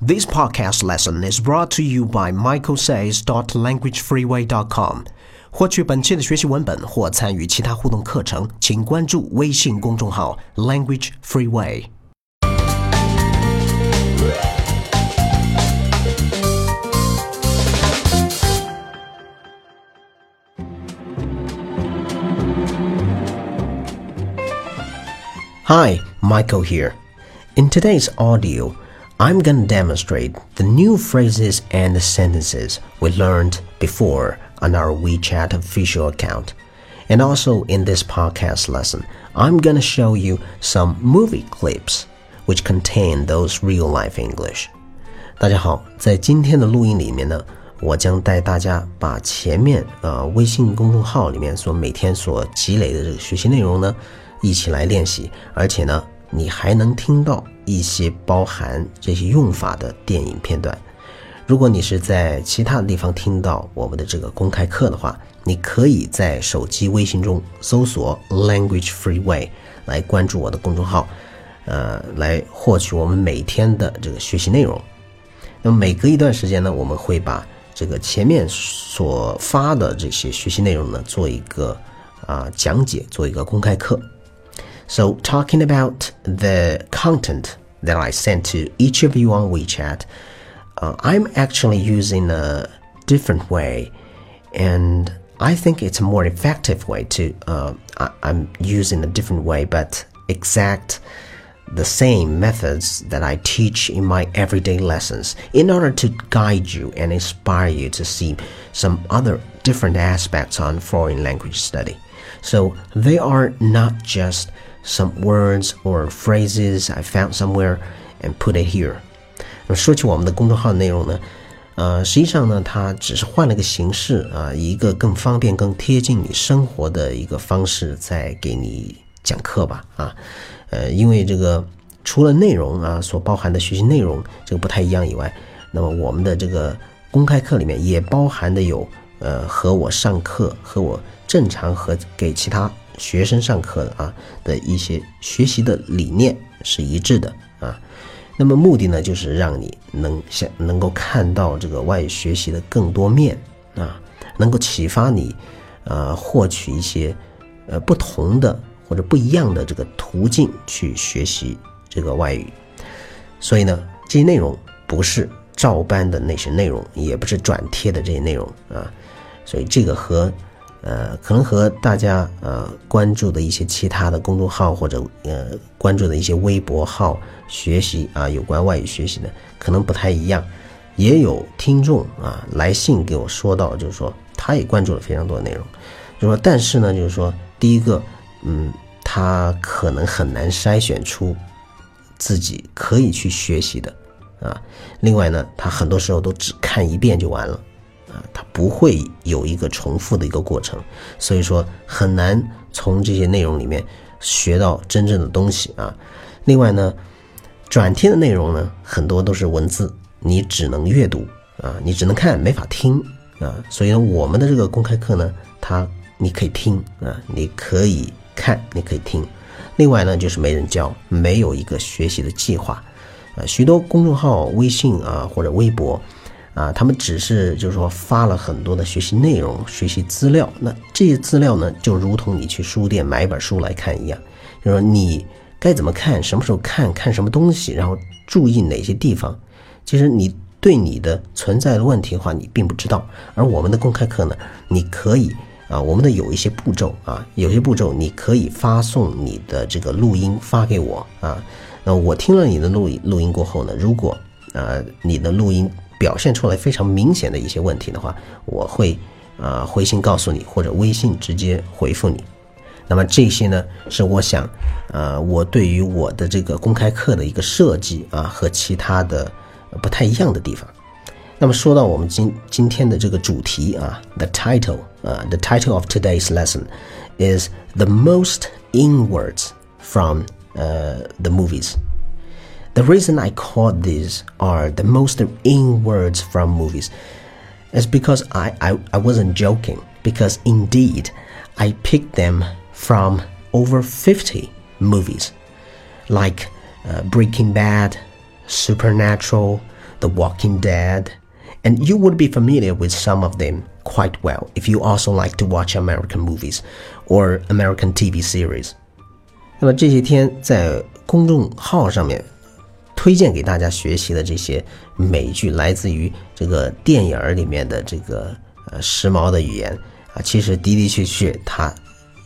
This podcast lesson is brought to you by michaelsays.languagefreeway.com。获取本期的学习文本或参与其他互动课程，请关注微信公众号 Language Freeway。Hi, Michael here. In today's audio, I'm going to demonstrate the new phrases and sentences we learned before on our WeChat official account. And also in this podcast lesson, I'm going to show you some movie clips which contain those real life English. 大家好，在今天的录音里面呢，我将带大家把前面呃微信公众号里面所每天所积累的这个学习内容呢，一起来练习，而且呢， 你还能听到一些包含这些用法的电影片段。如果你是在其他的地方听到我们的这个公开课的话，你可以在手机微信中搜索 Language Freeway 来关注我的公众号，呃，来获取我们每天的这个学习内容。那么每隔一段时间呢，我们会把这个前面所发的这些学习内容呢，做一个啊讲解，做一个公开课。So talking about the content that I sent to each of you on WeChat, uh, I'm actually using a different way, and I think it's a more effective way to. Uh, I, I'm using a different way, but exact the same methods that I teach in my everyday lessons in order to guide you and inspire you to see some other different aspects on foreign language study. So they are not just some words or phrases I found somewhere and put it here。那么说起我们的公众号内容呢，呃，实际上呢，它只是换了个形式啊，一个更方便、更贴近你生活的一个方式，在给你讲课吧啊。呃，因为这个除了内容啊所包含的学习内容这个不太一样以外，那么我们的这个公开课里面也包含的有呃和我上课和我正常和给其他。学生上课的啊的一些学习的理念是一致的啊，那么目的呢就是让你能想能够看到这个外语学习的更多面啊，能够启发你，呃，获取一些呃不同的或者不一样的这个途径去学习这个外语。所以呢，这些内容不是照搬的那些内容，也不是转贴的这些内容啊，所以这个和。呃，可能和大家呃关注的一些其他的公众号或者呃关注的一些微博号学习啊有关外语学习的可能不太一样，也有听众啊来信给我说到，就是说他也关注了非常多的内容，就说但是呢，就是说第一个，嗯，他可能很难筛选出自己可以去学习的啊，另外呢，他很多时候都只看一遍就完了。啊，它不会有一个重复的一个过程，所以说很难从这些内容里面学到真正的东西啊。另外呢，转贴的内容呢，很多都是文字，你只能阅读啊，你只能看，没法听啊。所以呢，我们的这个公开课呢，它你可以听啊，你可以看，你可以听。另外呢，就是没人教，没有一个学习的计划啊。许多公众号、微信啊或者微博。啊，他们只是就是说发了很多的学习内容、学习资料。那这些资料呢，就如同你去书店买一本书来看一样，就是说你该怎么看、什么时候看、看什么东西，然后注意哪些地方。其实你对你的存在的问题的话，你并不知道。而我们的公开课呢，你可以啊，我们的有一些步骤啊，有些步骤你可以发送你的这个录音发给我啊。那我听了你的录音录音过后呢，如果呃你的录音。表现出来非常明显的一些问题的话，我会啊回信告诉你，或者微信直接回复你。那么这些呢，是我想，呃，我对于我的这个公开课的一个设计啊，和其他的不太一样的地方。那么说到我们今今天的这个主题啊，the title 啊，the title of today's lesson is the most in words from 呃 the movies。The reason I call these are the most in words from movies is because I, I, I wasn't joking, because indeed I picked them from over 50 movies like uh, Breaking Bad, Supernatural, The Walking Dead, and you would be familiar with some of them quite well if you also like to watch American movies or American TV series. 那么这些天在公众号上面 推荐给大家学习的这些美剧，来自于这个电影里面的这个呃时髦的语言啊，其实的的确确它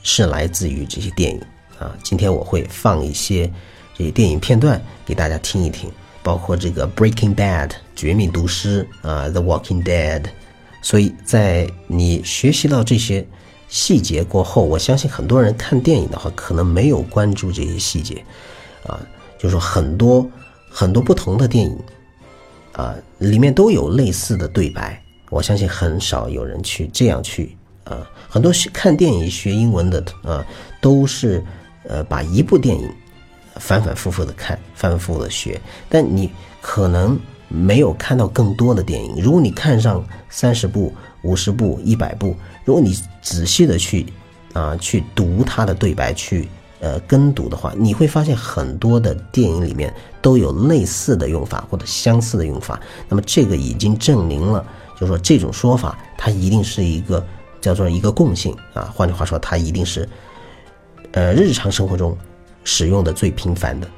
是来自于这些电影啊。今天我会放一些这些电影片段给大家听一听，包括这个《Breaking Bad》绝命毒师啊，《The Walking Dead》。所以在你学习到这些细节过后，我相信很多人看电影的话，可能没有关注这些细节啊，就是说很多。很多不同的电影，啊，里面都有类似的对白。我相信很少有人去这样去，啊，很多学看电影学英文的，啊，都是，呃，把一部电影反反复复的看，反反复复的学。但你可能没有看到更多的电影。如果你看上三十部、五十部、一百部，如果你仔细的去，啊，去读它的对白，去。呃，跟读的话，你会发现很多的电影里面都有类似的用法或者相似的用法。那么这个已经证明了，就是说这种说法它一定是一个叫做一个共性啊。换句话说，它一定是呃日常生活中使用的最频繁的。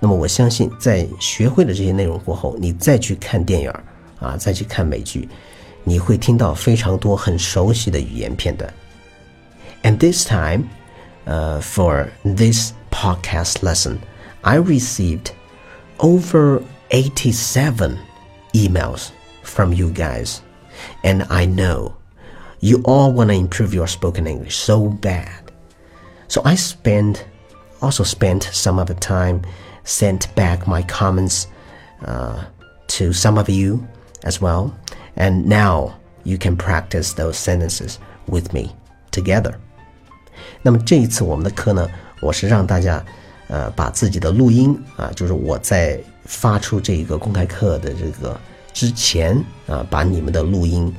那么我相信，在学会了这些内容过后，你再去看电影啊，再去看美剧，你会听到非常多很熟悉的语言片段。And this time. Uh, for this podcast lesson, I received over 87 emails from you guys. And I know you all want to improve your spoken English so bad. So I spent also spent some of the time sent back my comments uh, to some of you as well. And now you can practice those sentences with me together. 那么这一次我们的课呢，我是让大家，呃，把自己的录音啊，就是我在发出这一个公开课的这个之前啊，把你们的录音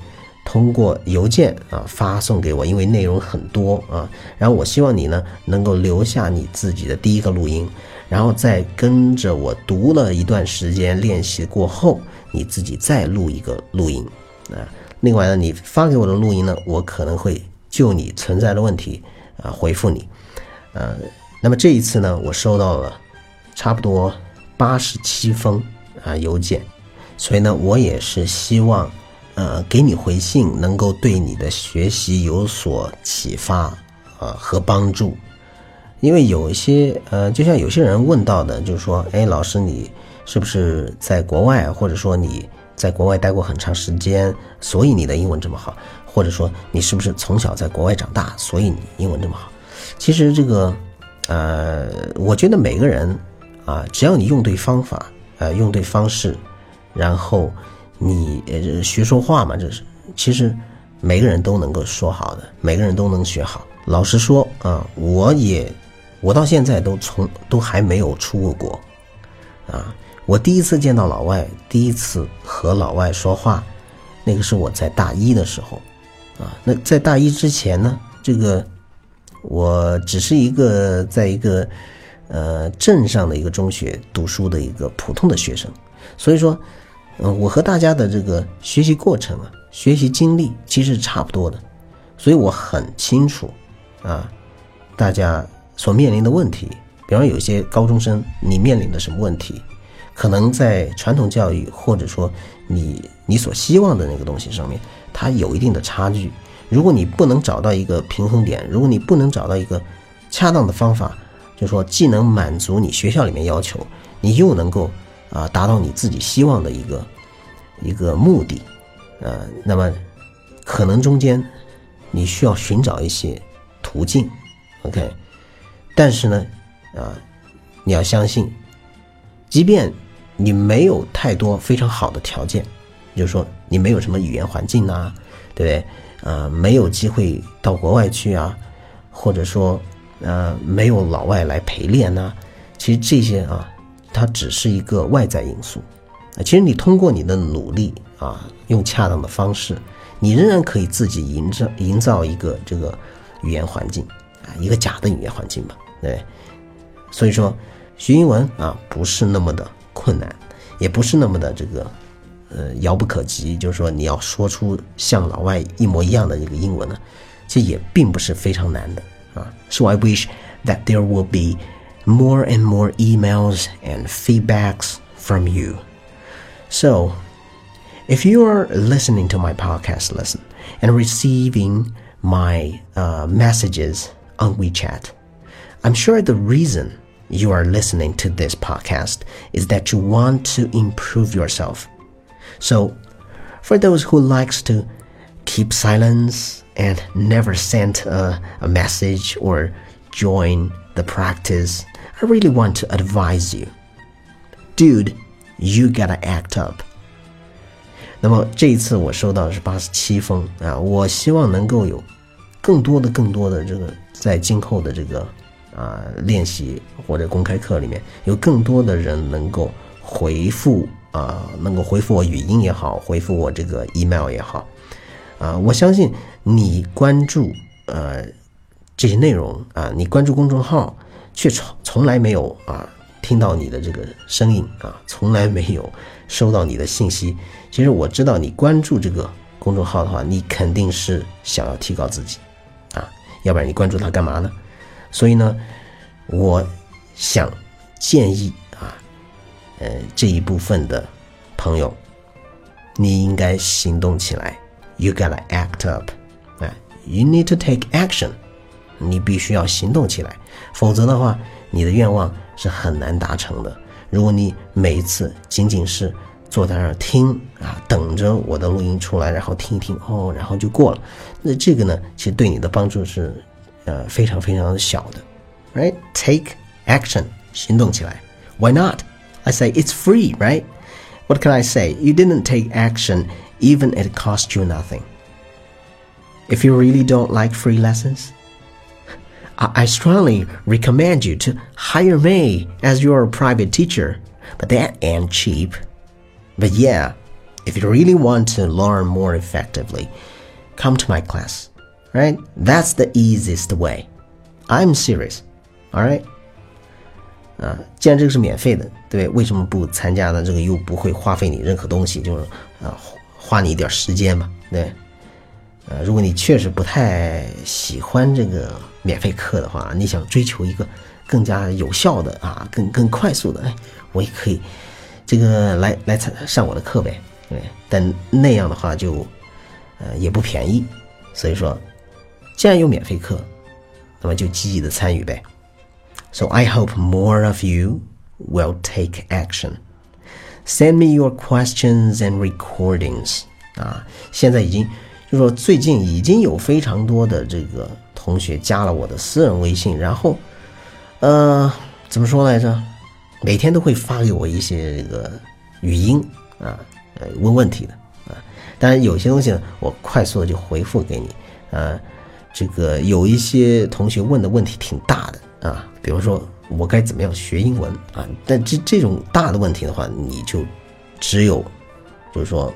通过邮件啊发送给我，因为内容很多啊。然后我希望你呢能够留下你自己的第一个录音，然后再跟着我读了一段时间练习过后，你自己再录一个录音啊。另外呢，你发给我的录音呢，我可能会就你存在的问题。啊，回复你，呃，那么这一次呢，我收到了差不多八十七封啊邮件，所以呢，我也是希望，呃，给你回信能够对你的学习有所启发啊和帮助，因为有一些呃，就像有些人问到的，就是说，哎，老师你是不是在国外，或者说你在国外待过很长时间，所以你的英文这么好？或者说你是不是从小在国外长大，所以你英文这么好？其实这个，呃，我觉得每个人啊，只要你用对方法，呃，用对方式，然后你呃学说话嘛，这是其实每个人都能够说好的，每个人都能学好。老实说啊，我也我到现在都从都还没有出过国啊。我第一次见到老外，第一次和老外说话，那个是我在大一的时候。啊，那在大一之前呢，这个我只是一个在一个呃镇上的一个中学读书的一个普通的学生，所以说，嗯，我和大家的这个学习过程啊，学习经历其实是差不多的，所以我很清楚啊，大家所面临的问题，比方有些高中生你面临的什么问题，可能在传统教育或者说你你所希望的那个东西上面。它有一定的差距，如果你不能找到一个平衡点，如果你不能找到一个恰当的方法，就说既能满足你学校里面要求，你又能够啊达到你自己希望的一个一个目的，呃，那么可能中间你需要寻找一些途径，OK，但是呢，啊，你要相信，即便你没有太多非常好的条件。就是说，你没有什么语言环境呐，对不对？呃，没有机会到国外去啊，或者说，呃，没有老外来陪练呐。其实这些啊，它只是一个外在因素。啊，其实你通过你的努力啊，用恰当的方式，你仍然可以自己营造营造一个这个语言环境啊，一个假的语言环境吧，对。所以说，学英文啊，不是那么的困难，也不是那么的这个。呃遥不可及，就是说你要说出像老外一模一样的这个英文呢，其实也并不是非常难的啊。So I wish that there will be more and more emails and feedbacks from you. So if you are listening to my podcast lesson and receiving my uh, messages on WeChat, I'm sure the reason you are listening to this podcast is that you want to improve yourself. So, for those who likes to keep silence and never send a, a message or join the practice, I really want to advise you. Dude, you gotta act up. 那么这一次我收到的是八十七封啊，我希望能够有更多的、更多的这个在今后的这个啊练习或者公开课里面，有更多的人能够回复 啊，能够回复我语音也好，回复我这个 email 也好，啊，我相信你关注呃这些内容啊，你关注公众号却从从来没有啊听到你的这个声音啊，从来没有收到你的信息。其实我知道你关注这个公众号的话，你肯定是想要提高自己啊，要不然你关注它干嘛呢？所以呢，我想建议，呃，这一部分的朋友，你应该行动起来。You gotta act up，啊，You need to take action，你必须要行动起来，否则的话，你的愿望是很难达成的。如果你每一次仅仅是坐在那儿听啊，等着我的录音出来，然后听一听哦，然后就过了，那这个呢，其实对你的帮助是。呃非常非常的小的，right? Take action，行动起来。Why not? I say it's free, right? What can I say? You didn't take action, even it cost you nothing. If you really don't like free lessons, I strongly recommend you to hire me as your private teacher, but that ain't cheap. But yeah, if you really want to learn more effectively, come to my class right? That's the easiest way. I'm serious. All right. 啊，既然这个是免费的，对为什么不参加呢？这个又不会花费你任何东西，就是啊，花你一点时间嘛，对。呃，如果你确实不太喜欢这个免费课的话，你想追求一个更加有效的啊，更更快速的，哎，我也可以这个来来参上我的课呗，对。但那样的话就呃也不便宜，所以说。既然有免费课，那么就积极的参与呗。So I hope more of you will take action. Send me your questions and recordings. 啊，现在已经就是说最近已经有非常多的这个同学加了我的私人微信，然后，呃，怎么说来着？每天都会发给我一些这个语音啊，呃，问问题的啊。当然有些东西呢，我快速的就回复给你，呃。这个有一些同学问的问题挺大的啊，比如说我该怎么样学英文啊？但这这种大的问题的话，你就只有就是说，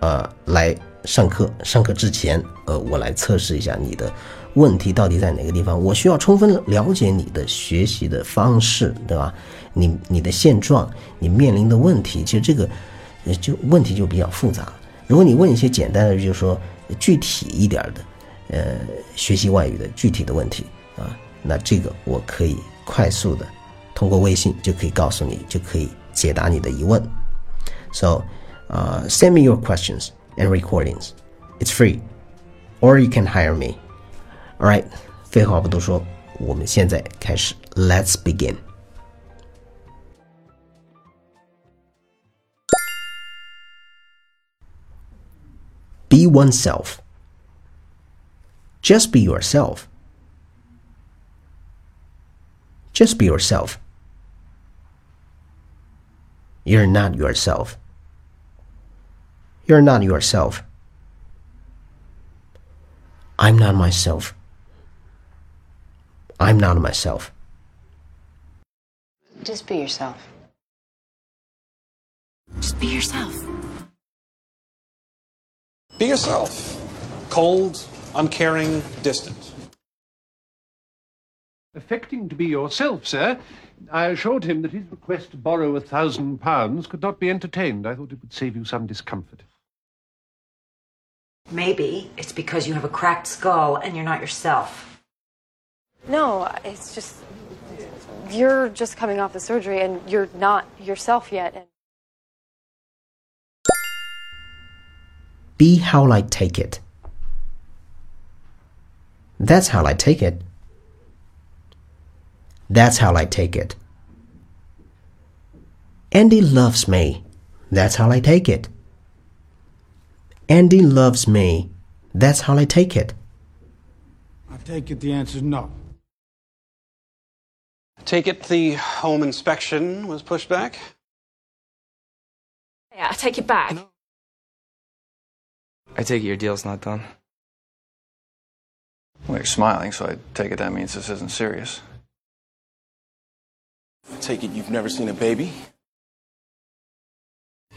呃，来上课，上课之前，呃，我来测试一下你的问题到底在哪个地方。我需要充分了解你的学习的方式，对吧？你你的现状，你面临的问题，其实这个就问题就比较复杂。如果你问一些简单的，就是说具体一点的。呃，学习外语的具体的问题，那这个我可以快速的通过微信就可以告诉你，就可以解答你的疑问。So, uh, send me your questions and recordings. It's free, or you can hire me. All right，废话不多说，我们现在开始，Let's begin. Be oneself. Just be yourself. Just be yourself. You're not yourself. You're not yourself. I'm not myself. I'm not myself. Just be yourself. Just be yourself. Be yourself. Cold, uncaring, distant. Affecting to be yourself, sir, I assured him that his request to borrow a thousand pounds could not be entertained. I thought it would save you some discomfort. Maybe it's because you have a cracked skull and you're not yourself. No, it's just you're just coming off the surgery and you're not yourself yet. And Be how I take it. That's how I take it. That's how I take it. Andy loves me. That's how I take it. Andy loves me. That's how I take it. I take it the answer's no. Take it the home inspection was pushed back? yeah, I take it back. I take it your deal's not done. Well, you're smiling, so I take it that means this isn't serious. I take it you've never seen a baby?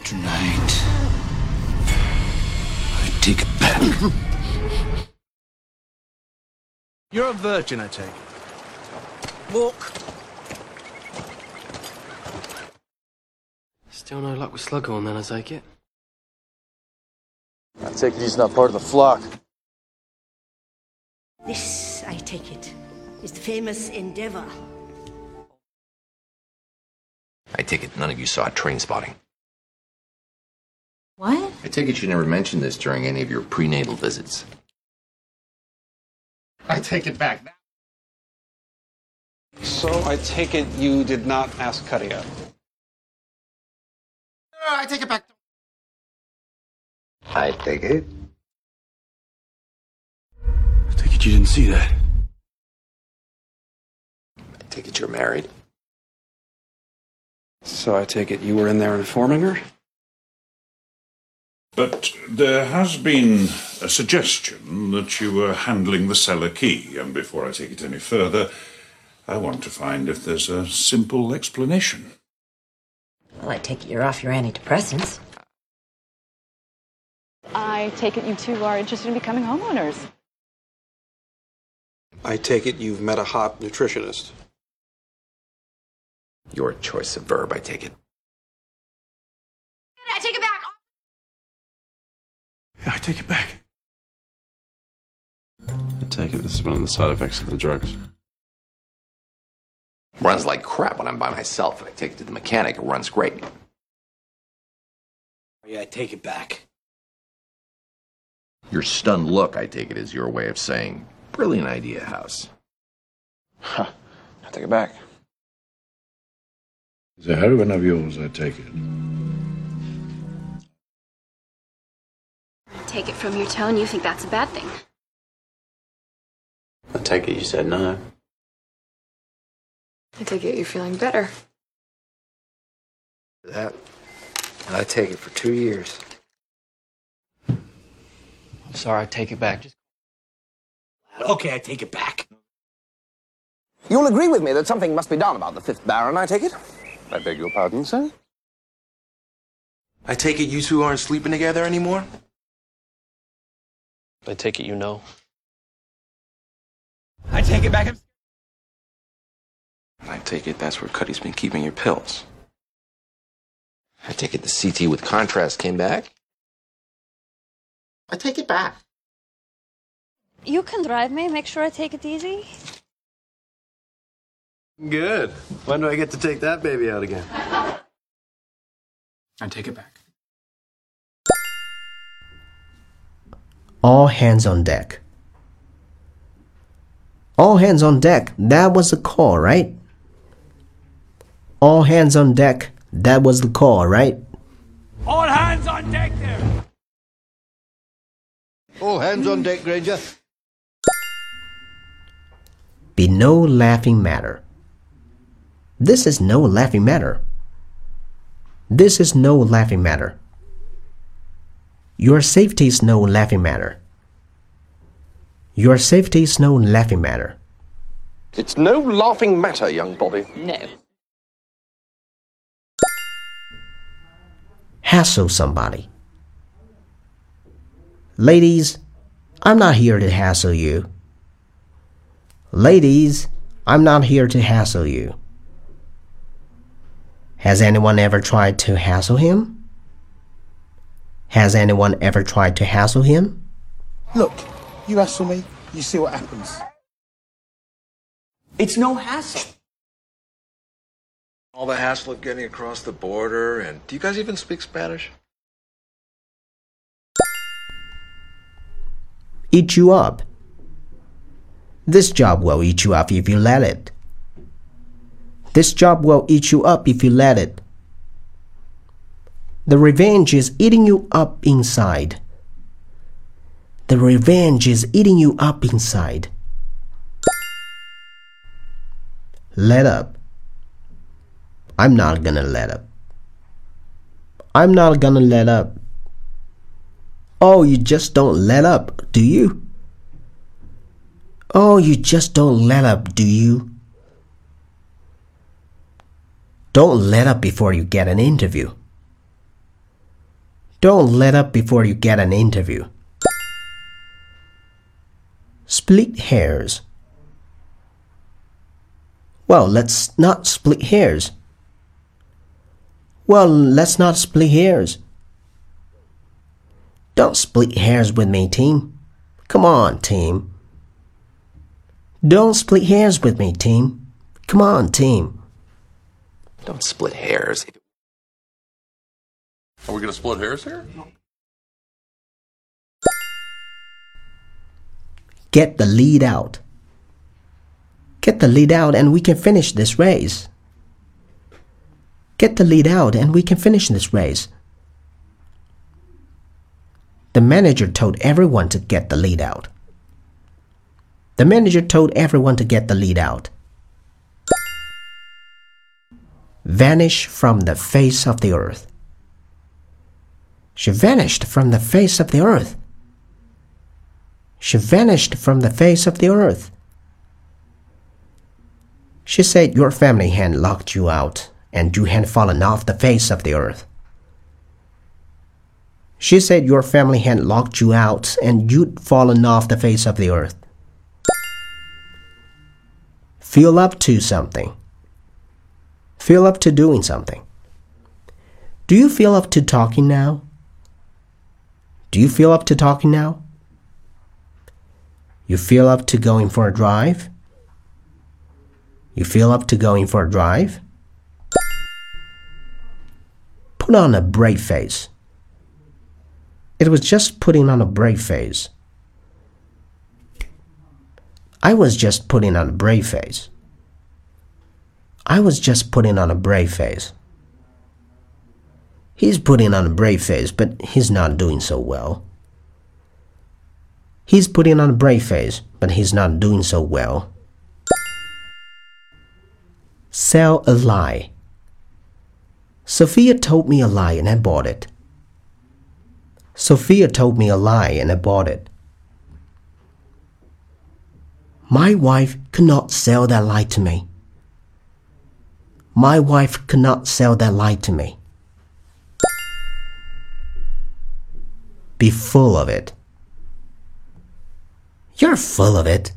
Tonight, I take it back. You're a virgin, I take it. Walk. Still no luck with Slughorn then, I take it. I take it he's not part of the flock. This, I take it, is the famous Endeavour. I take it none of you saw a train spotting. What? I take it you never mentioned this during any of your prenatal visits. I take it back. So I take it you did not ask Cuddy out. Uh, I take it back. I take it. I take it you didn't see that. I take it you're married. So I take it you were in there informing her? But there has been a suggestion that you were handling the cellar key, and before I take it any further, I want to find if there's a simple explanation. Well, I take it you're off your antidepressants. I take it you two are interested in becoming homeowners. I take it you've met a hot nutritionist. Your choice of verb, I take it. I take it back. Yeah, I take it back. I take it this is one of the side effects of the drugs. Runs like crap when I'm by myself. I take it to the mechanic, it runs great. Yeah, I take it back. Your stunned look, I take it, is your way of saying, brilliant idea, House. Huh. I take it back. It's a heroine of yours, I take it. Take it from your tone, you think that's a bad thing. I take it you said no. I take it you're feeling better. That. And I take it for two years. I'm sorry, I take it back. Just Okay, I take it back. You'll agree with me that something must be done about the fifth Baron, I take it? I beg your pardon, sir? I take it you two aren't sleeping together anymore? I take it you know. I take it back. I take it that's where Cuddy's been keeping your pills. I take it the CT with contrast came back. I take it back. You can drive me, make sure I take it easy. Good. When do I get to take that baby out again? I take it back. All hands on deck. All hands on deck. That was the call, right? All hands on deck. That was the call, right? All hands on deck there! All hands on deck, Granger. Be no laughing matter. This is no laughing matter. This is no laughing matter. Your safety is no laughing matter. Your safety is no laughing matter. It's no laughing matter, young Bobby. No. Hassle somebody. Ladies, I'm not here to hassle you. Ladies, I'm not here to hassle you. Has anyone ever tried to hassle him? Has anyone ever tried to hassle him? Look, you hassle me, you see what happens. It's no hassle. All the hassle of getting across the border, and do you guys even speak Spanish? Eat you up. This job will eat you up if you let it. This job will eat you up if you let it. The revenge is eating you up inside. The revenge is eating you up inside. Let up. I'm not gonna let up. I'm not gonna let up. Oh, you just don't let up, do you? Oh, you just don't let up, do you? Don't let up before you get an interview. Don't let up before you get an interview. Split hairs. Well, let's not split hairs. Well, let's not split hairs. Don't split hairs with me, team. Come on, team. Don't split hairs with me, team. Come on, team. Don't split hairs. Are we going to split hairs here? Get the lead out. Get the lead out and we can finish this race. Get the lead out and we can finish this race. The manager told everyone to get the lead out. The manager told everyone to get the lead out. Vanish from the face of the earth. She vanished from the face of the earth. She vanished from the face of the earth. She said your family had locked you out and you had fallen off the face of the earth. She said your family had locked you out and you'd fallen off the face of the earth. Feel up to something. Feel up to doing something. Do you feel up to talking now? Do you feel up to talking now? You feel up to going for a drive? You feel up to going for a drive? Put on a brave face. It was just putting on a brave face. I was just putting on a brave face. I was just putting on a brave face. He's putting on a brave face, but he's not doing so well. He's putting on a brave face, but he's not doing so well. Sell a lie. Sophia told me a lie and I bought it. Sophia told me a lie and I bought it. My wife could not sell that lie to me. My wife could not sell that lie to me. Be full of it. You're full of it.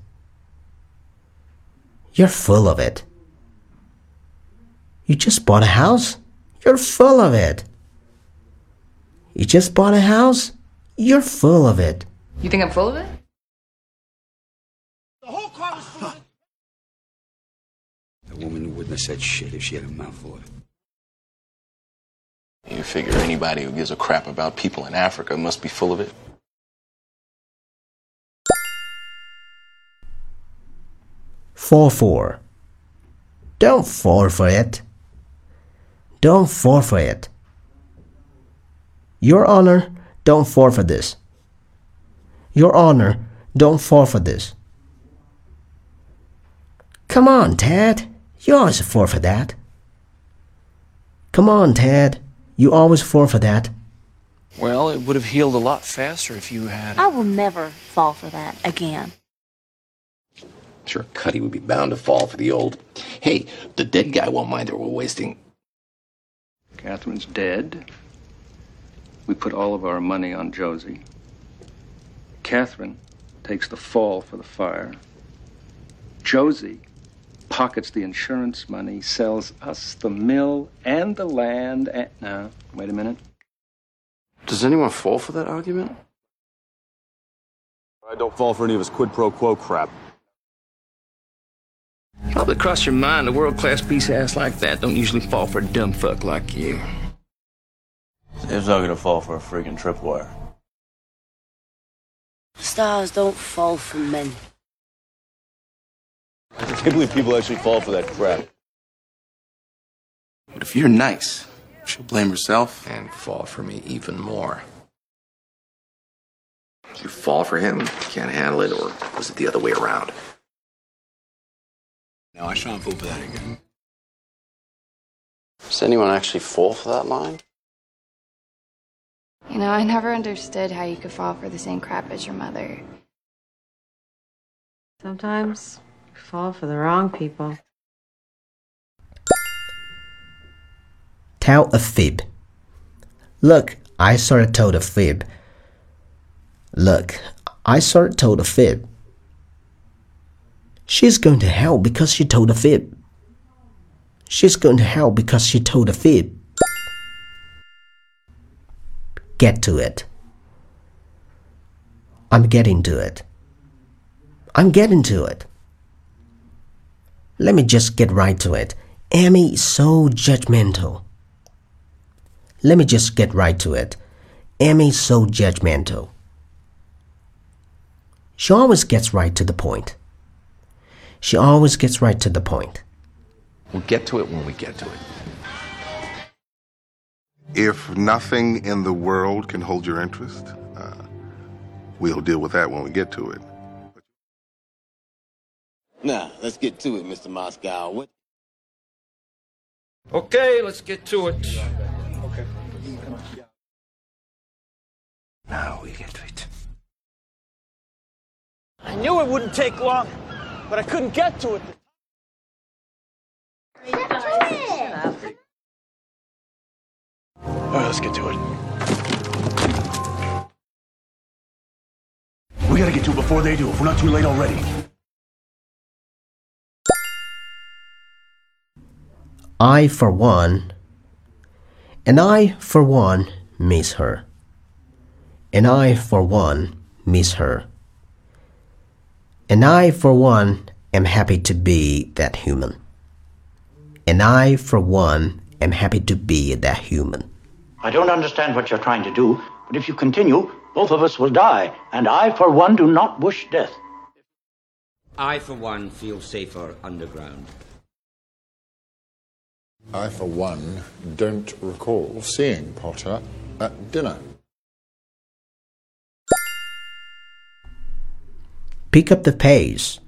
You're full of it. You just bought a house? You're full of it. You just bought a house? You're full of it. You think I'm full of it? The woman who wouldn't have said shit if she had a mouth full of it. You figure anybody who gives a crap about people in Africa must be full of it. Fall for. Don't fall for it. Don't fall for it. Your Honor, don't fall for this. Your Honor, don't fall for this. Come on, Ted. You always fall for that. Come on, Ted. You always fall for that. Well, it would have healed a lot faster if you had. I will never fall for that again. Sure, Cuddy would be bound to fall for the old. Hey, the dead guy won't mind that we're wasting. Catherine's dead. We put all of our money on Josie. Catherine takes the fall for the fire. Josie pockets the insurance money, sells us the mill and the land. And no, wait a minute. Does anyone fall for that argument? I don't fall for any of his quid pro quo crap. Probably cross your mind a world class piece of ass like that don't usually fall for a dumb fuck like you. It's not gonna fall for a freaking tripwire. Stars don't fall for men. I can't believe people actually fall for that crap. But if you're nice, she'll blame herself. And fall for me even more. Did you fall for him, can't handle it, or was it the other way around? No, I shan't fall for that again. Does anyone actually fall for that line? You know, I never understood how you could fall for the same crap as your mother. Sometimes you fall for the wrong people. Tell a fib. Look, I sort of told a fib. Look, I sort of told a fib. She's going to hell because she told a fib. She's going to hell because she told a fib. Get to it. I'm getting to it. I'm getting to it. Let me just get right to it. Amy is so judgmental. Let me just get right to it. Amy is so judgmental. She always gets right to the point. She always gets right to the point. We'll get to it when we get to it. If nothing in the world can hold your interest, uh, we'll deal with that when we get to it. Now, let's get to it, Mr. Moscow. What? Okay, let's get to it. Okay. Now we get to it. I knew it wouldn't take long, but I couldn't get to it. All right, let's get to it. We gotta get to it before they do, if we're not too late already. I, for one, and I, for one, miss her. And I, for one, miss her. And I, for one, am happy to be that human. And I, for one, am happy to be that human. I don't understand what you're trying to do, but if you continue, both of us will die, and I, for one, do not wish death. I, for one, feel safer underground. I, for one, don't recall seeing Potter at dinner. Pick up the pace.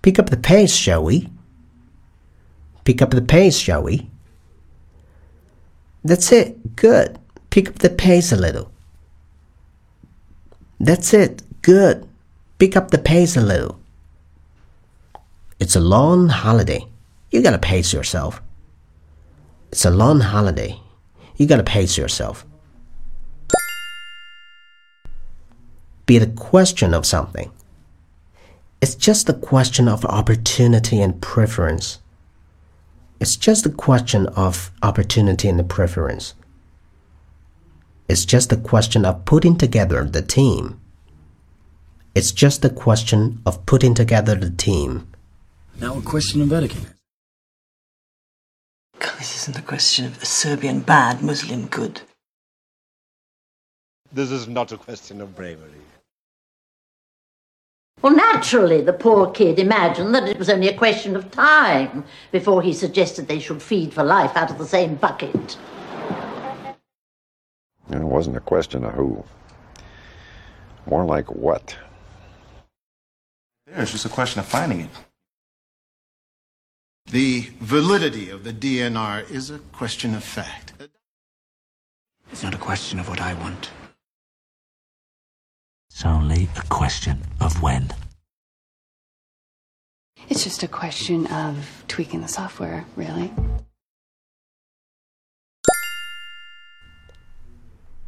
Pick up the pace, shall we? Pick up the pace, shall we? That's it. Good. Pick up the pace a little. That's it. Good. Pick up the pace a little. It's a long holiday. You gotta pace yourself. It's a long holiday. You gotta pace yourself. Be the question of something. It's just a question of opportunity and preference. It's just a question of opportunity and preference. It's just a question of putting together the team. It's just a question of putting together the team. Now a question of etiquette. This isn't a question of a Serbian bad, Muslim good. This is not a question of bravery. Well, naturally, the poor kid imagined that it was only a question of time before he suggested they should feed for life out of the same bucket. It wasn't a question of who. More like what. There, it's just a question of finding it. The validity of the DNR is a question of fact. It's not a question of what I want. It's only a question of when. It's just a question of tweaking the software, really.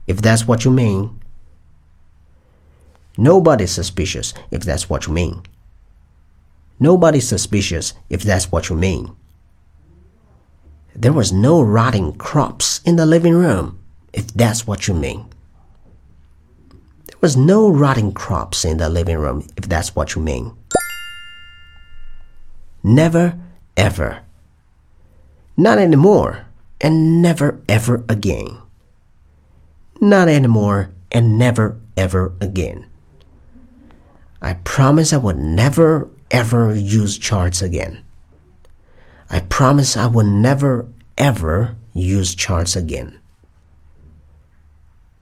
If that's what you mean. Nobody's suspicious if that's what you mean. Nobody's suspicious if that's what you mean. There was no rotting crops in the living room, if that's what you mean. There was no rotting crops in the living room, if that's what you mean. Never, ever. Not anymore, and never, ever again. Not anymore, and never, ever again. I promise I will never, ever use charts again. I promise I will never, ever use charts again.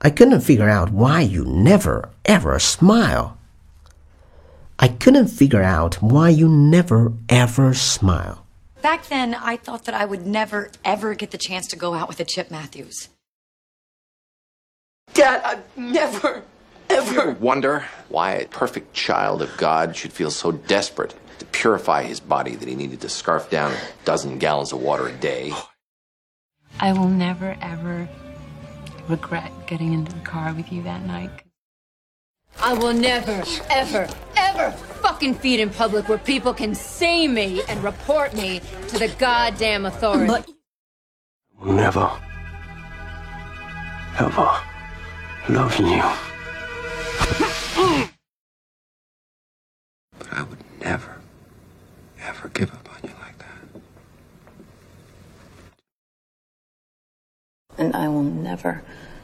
I couldn't figure out why you never, ever smile. I couldn't figure out why you never, ever smile. Back then, I thought that I would never, ever get the chance to go out with a Chip Matthews. Dad, I've never, ever. Wonder why a perfect child of God should feel so desperate to purify his body that he needed to scarf down a dozen gallons of water a day. I will never, ever regret getting into the car with you that night. I will never, ever, ever fucking feed in public where people can see me and report me to the goddamn authorities. Never, ever love you. But I would never, ever give up on you like that. And I will never,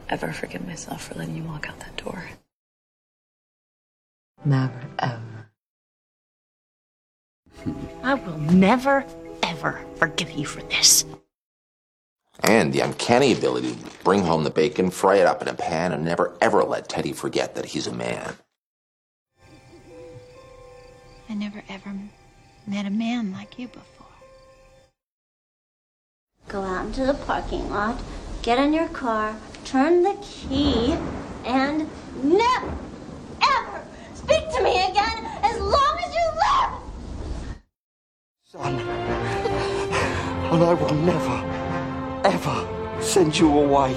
ever forgive myself for letting you walk out that door. Never, ever. I will never, ever forgive you for this. And the uncanny ability to bring home the bacon, fry it up in a pan, and never ever let Teddy forget that he's a man. I never ever met a man like you before. Go out into the parking lot, get in your car, turn the key, and never, ever speak to me again as long as you live! Son, and I will never, ever send you away.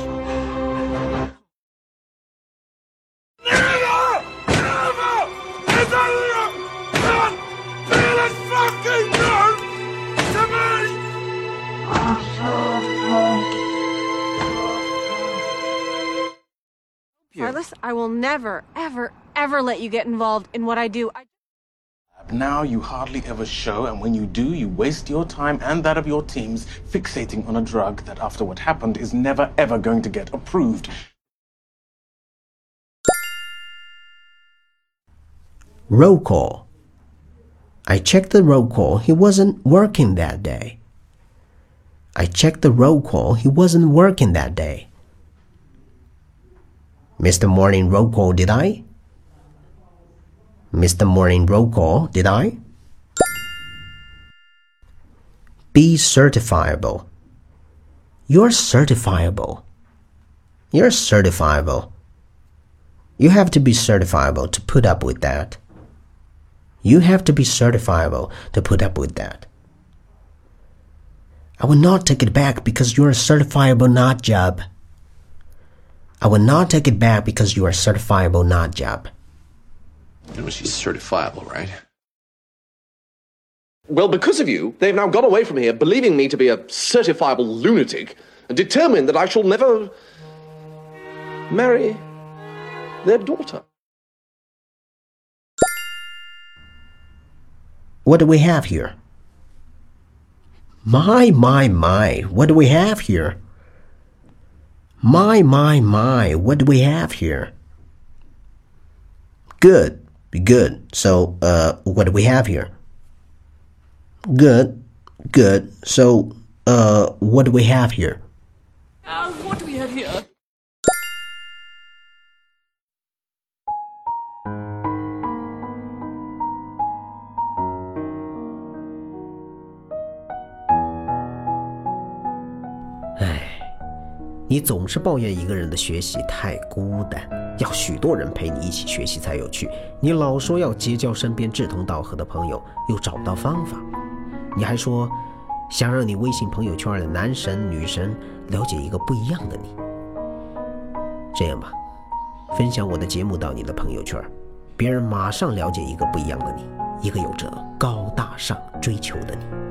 Carlos, I will never, ever, ever let you get involved in what I do. I Now you hardly ever show, and when you do, you waste your time and that of your teams fixating on a drug that, after what happened, is never ever going to get approved. Roll call. I checked the roll call. He wasn't working that day. I checked the roll call. He wasn't working that day. Mr. Morning roll call, did I? Mr. Morning roll call, did I? Be certifiable. You're certifiable. You're certifiable. You have to be certifiable to put up with that. You have to be certifiable to put up with that. I will not take it back because you're a certifiable not job. I will not take it back because you are a certifiable not job. You know, she's certifiable, right? Well, because of you, they've now gone away from here believing me to be a certifiable lunatic and determined that I shall never marry their daughter. What do we have here? My, my, my, what do we have here? My, my, my, what do we have here? Good, good. So, uh, what do we have here? Good, good. So, uh, what do we have here? Uh, what do we have here? "唉，你总是抱怨一个人的学习太孤单， 要许多人陪你一起学习才有趣。你老说要结交身边志同道合的朋友，又找不到方法。你还说想让你微信朋友圈的男神女神了解一个不一样的你。这样吧，分享我的节目到你的朋友圈，别人马上了解一个不一样的你，一个有着高大上追求的你。